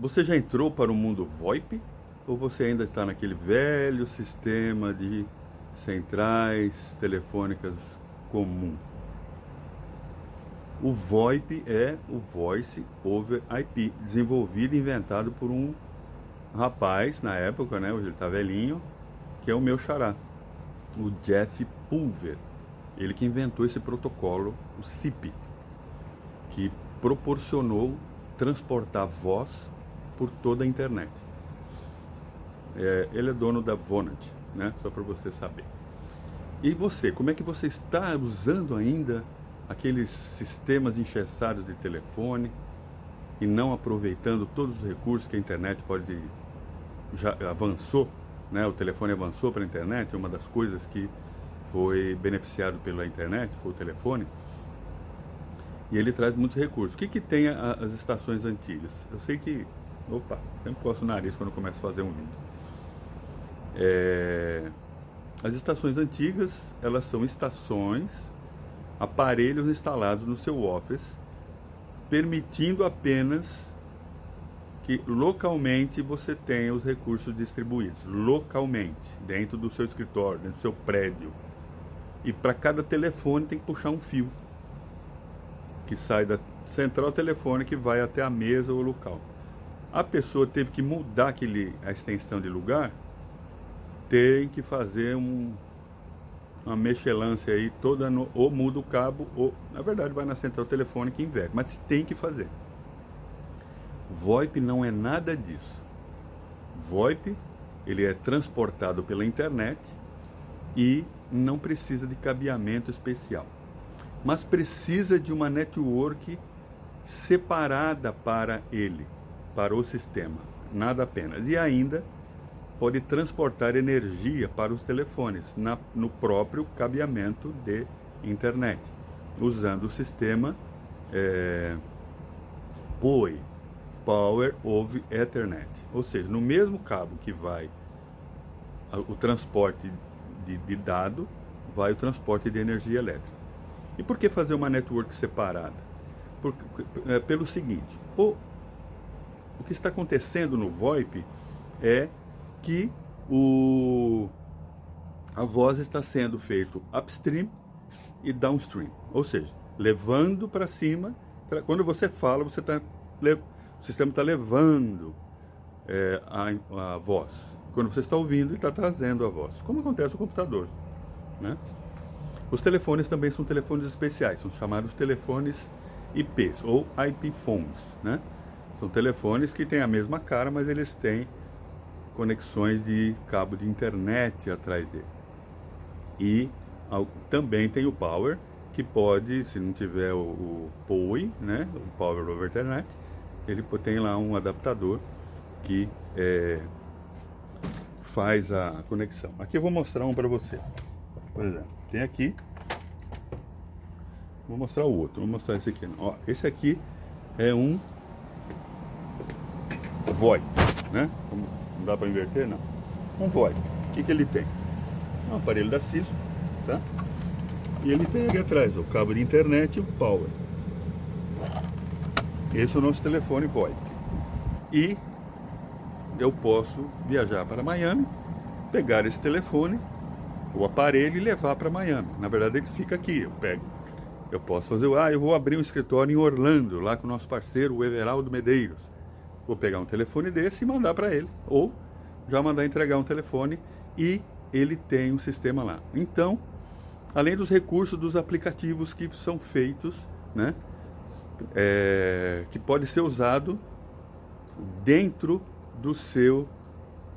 Você já entrou para o mundo VoIP ou você ainda está naquele velho sistema de centrais telefônicas comum? O VoIP é o Voice over IP, desenvolvido e inventado por um rapaz na época, né, hoje ele está velhinho, que é o meu xará, o Jeff Pulver. Ele que inventou esse protocolo, o CIP, que proporcionou transportar voz por toda a internet. É, ele é dono da Vonage, né? Só para você saber. E você, como é que você está usando ainda aqueles sistemas engessados de telefone e não aproveitando todos os recursos que a internet pode já avançou, né? O telefone avançou para a internet, uma das coisas que foi beneficiado pela internet foi o telefone. E ele traz muitos recursos. O que, que tem a, as estações antigas? Eu sei que. Opa, sempre coço o nariz quando começo a fazer um vídeo. É, as estações antigas, elas são estações, aparelhos instalados no seu office, permitindo apenas que localmente você tenha os recursos distribuídos, localmente, dentro do seu escritório, dentro do seu prédio. E para cada telefone tem que puxar um fio que sai da central telefônica e vai até a mesa ou local. A pessoa teve que mudar aquele, a extensão de lugar, tem que fazer um, uma mexelância aí toda no, ou muda o cabo ou na verdade vai na central telefônica e inverte, mas tem que fazer. VoIP não é nada disso. VoIP ele é transportado pela internet e não precisa de cabeamento especial mas precisa de uma network separada para ele, para o sistema, nada apenas. E ainda pode transportar energia para os telefones na, no próprio cabeamento de internet, usando o sistema é, POE, Power over Ethernet, ou seja, no mesmo cabo que vai o transporte de, de dado, vai o transporte de energia elétrica. E por que fazer uma network separada? Por, é, pelo seguinte, o, o que está acontecendo no VoIP é que o, a voz está sendo feita upstream e downstream, ou seja, levando para cima. Quando você fala, você tá, o sistema está levando é, a, a voz. Quando você está ouvindo, ele está trazendo a voz, como acontece no computador. Né? Os telefones também são telefones especiais, são chamados telefones IPs ou IP phones, né? São telefones que têm a mesma cara, mas eles têm conexões de cabo de internet atrás dele. E também tem o Power, que pode, se não tiver o, o POE, né, o Power over Ethernet, ele tem lá um adaptador que é, faz a conexão. Aqui eu vou mostrar um para você. Por exemplo, tem aqui. Vou mostrar o outro. Vou mostrar esse aqui. Ó, esse aqui é um VoIP, né? Não dá para inverter, não. Um VoIP. O que, que ele tem? Um aparelho da Cisco, tá? E ele tem aqui atrás o cabo de internet e o power. Esse é o nosso telefone VoIP. E eu posso viajar para Miami, pegar esse telefone o aparelho e levar para Miami. Na verdade, ele fica aqui. Eu pego. Eu posso fazer, ah, eu vou abrir um escritório em Orlando, lá com o nosso parceiro, o Everaldo Medeiros. Vou pegar um telefone desse e mandar para ele. Ou já mandar entregar um telefone e ele tem um sistema lá. Então, além dos recursos dos aplicativos que são feitos, né, é, que pode ser usado dentro do seu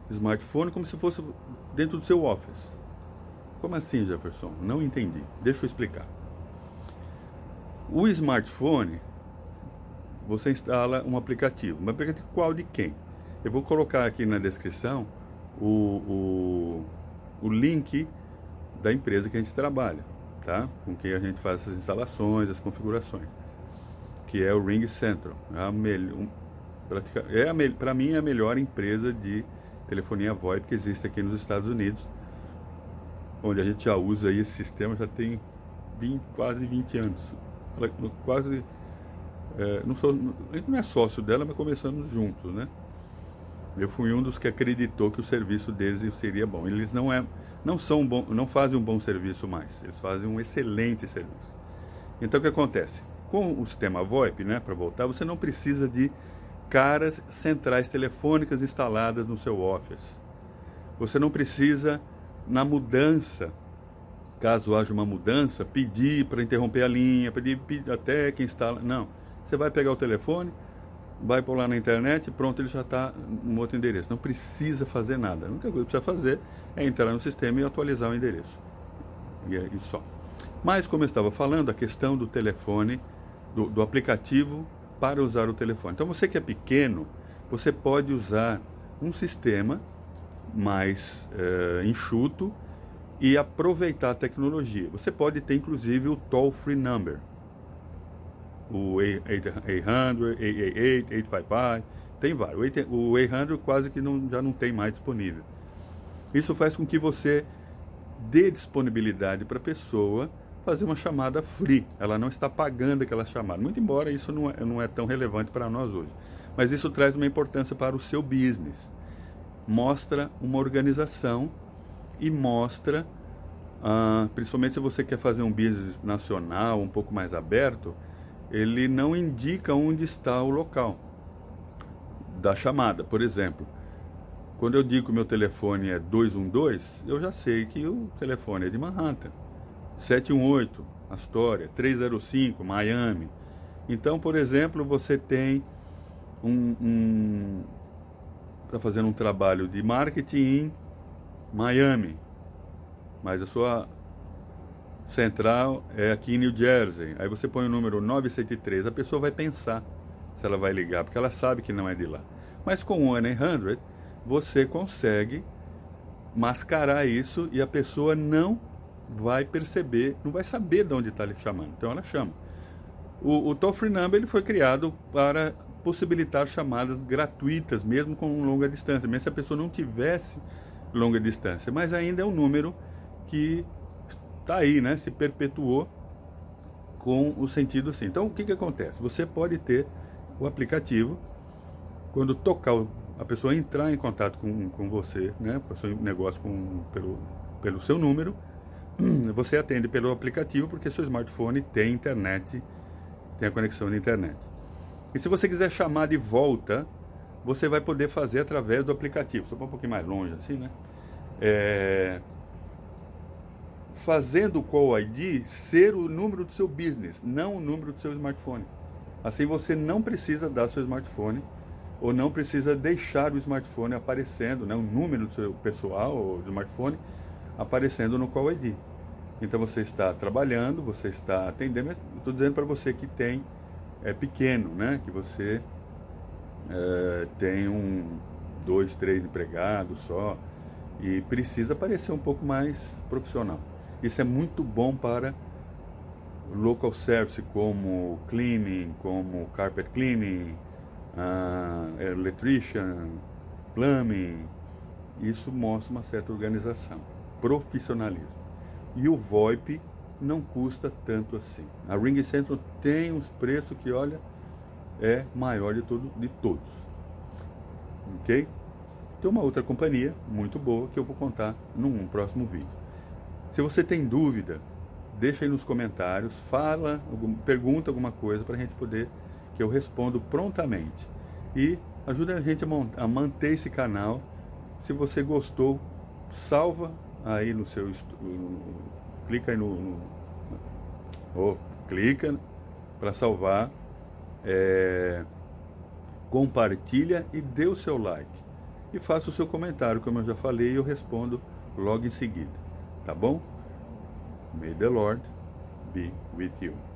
smartphone, como se fosse dentro do seu Office. Como assim, Jefferson? Não entendi. Deixa eu explicar. O smartphone, você instala um aplicativo. Um aplicativo qual de quem? Eu vou colocar aqui na descrição o, o, o link da empresa que a gente trabalha, tá? Com quem a gente faz as instalações, as configurações, que é o Ring Central. É a melhor, é para mim é a melhor empresa de telefonia VoIP que existe aqui nos Estados Unidos onde a gente já usa esse sistema já tem 20, quase 20 anos. Quase É, não sou, a gente não é sócio dela, mas começamos juntos, né? Eu fui um dos que acreditou que o serviço deles seria bom. Eles não, é, não, são bom, não fazem um bom serviço mais, eles fazem um excelente serviço. Então o que acontece? Com o sistema VoIP, né, para voltar, você não precisa de caras centrais telefônicas instaladas no seu Office. Você não precisa, na mudança, caso haja uma mudança, pedir para interromper a linha, pedir, pedir até que instala. Não. Você vai pegar o telefone, vai por lá na internet, pronto, ele já está no outro endereço. Não precisa fazer nada. A única coisa que precisa fazer é entrar no sistema e atualizar o endereço. E é isso só. Mas, como eu estava falando, a questão do telefone, do, do aplicativo para usar o telefone. Então, você que é pequeno, você pode usar um sistema mais é, enxuto e aproveitar a tecnologia. Você pode ter, inclusive, o toll-free number o 800, 888, 855, tem vários. O 800 quase que não, já não tem mais disponível. Isso faz com que você dê disponibilidade para a pessoa fazer uma chamada free. Ela não está pagando aquela chamada. Muito embora isso não é, não é tão relevante para nós hoje. Mas isso traz uma importância para o seu business. Mostra uma organização e mostra, ah, principalmente se você quer fazer um business nacional, um pouco mais aberto, ele não indica onde está o local da chamada. Por exemplo, quando eu digo que o meu telefone é 212, eu já sei que o telefone é de Manhattan. 718, Astoria, 305, Miami. Então, por exemplo, você tem um, um está fazendo um trabalho de marketing em Miami, mas a sua central é aqui em New Jersey. Aí você põe o número 973, a pessoa vai pensar se ela vai ligar, porque ela sabe que não é de lá. Mas com o 100, você consegue mascarar isso e a pessoa não vai perceber, não vai saber de onde está lhe chamando. Então ela chama. O, o toll free number ele foi criado para possibilitar chamadas gratuitas, mesmo com longa distância, mesmo se a pessoa não tivesse longa distância. Mas ainda é um número que está aí, né? Se perpetuou com o sentido assim. Então, o que, que acontece? Você pode ter o aplicativo, quando tocar, a pessoa entrar em contato com, com você, né? Com o seu negócio com, pelo, pelo seu número, você atende pelo aplicativo porque seu smartphone tem internet, tem a conexão de internet. E se você quiser chamar de volta, você vai poder fazer através do aplicativo. Só um pouquinho mais longe assim, né? É, fazendo o Call ID ser o número do seu business, não o número do seu smartphone. Assim você não precisa dar seu smartphone ou não precisa deixar o smartphone aparecendo, né, o número do seu pessoal ou do smartphone aparecendo no Call ID. Então você está trabalhando, você está atendendo. Estou dizendo para você que tem é pequeno, né, que você é, tem um, dois, três empregados só e precisa parecer um pouco mais profissional. Isso é muito bom para local service como cleaning, como carpet cleaning, uh, electrician, plumbing. Isso mostra uma certa organização, profissionalismo. E o VoIP não custa tanto assim. A Ring Central tem uns preços que, olha, é maior de, todo, de todos. Ok? Tem uma outra companhia muito boa que eu vou contar num próximo vídeo. Se você tem dúvida, deixa aí nos comentários, fala, pergunta alguma coisa para a gente poder, que eu respondo prontamente. E ajuda a gente a, manter esse canal. Se você gostou, salva aí no seu. clica aí no. no oh, clica para salvar. É, compartilha e dê o seu like. E faça o seu comentário, como eu já falei, e eu respondo logo em seguida. Tá bom? May the Lord be with you.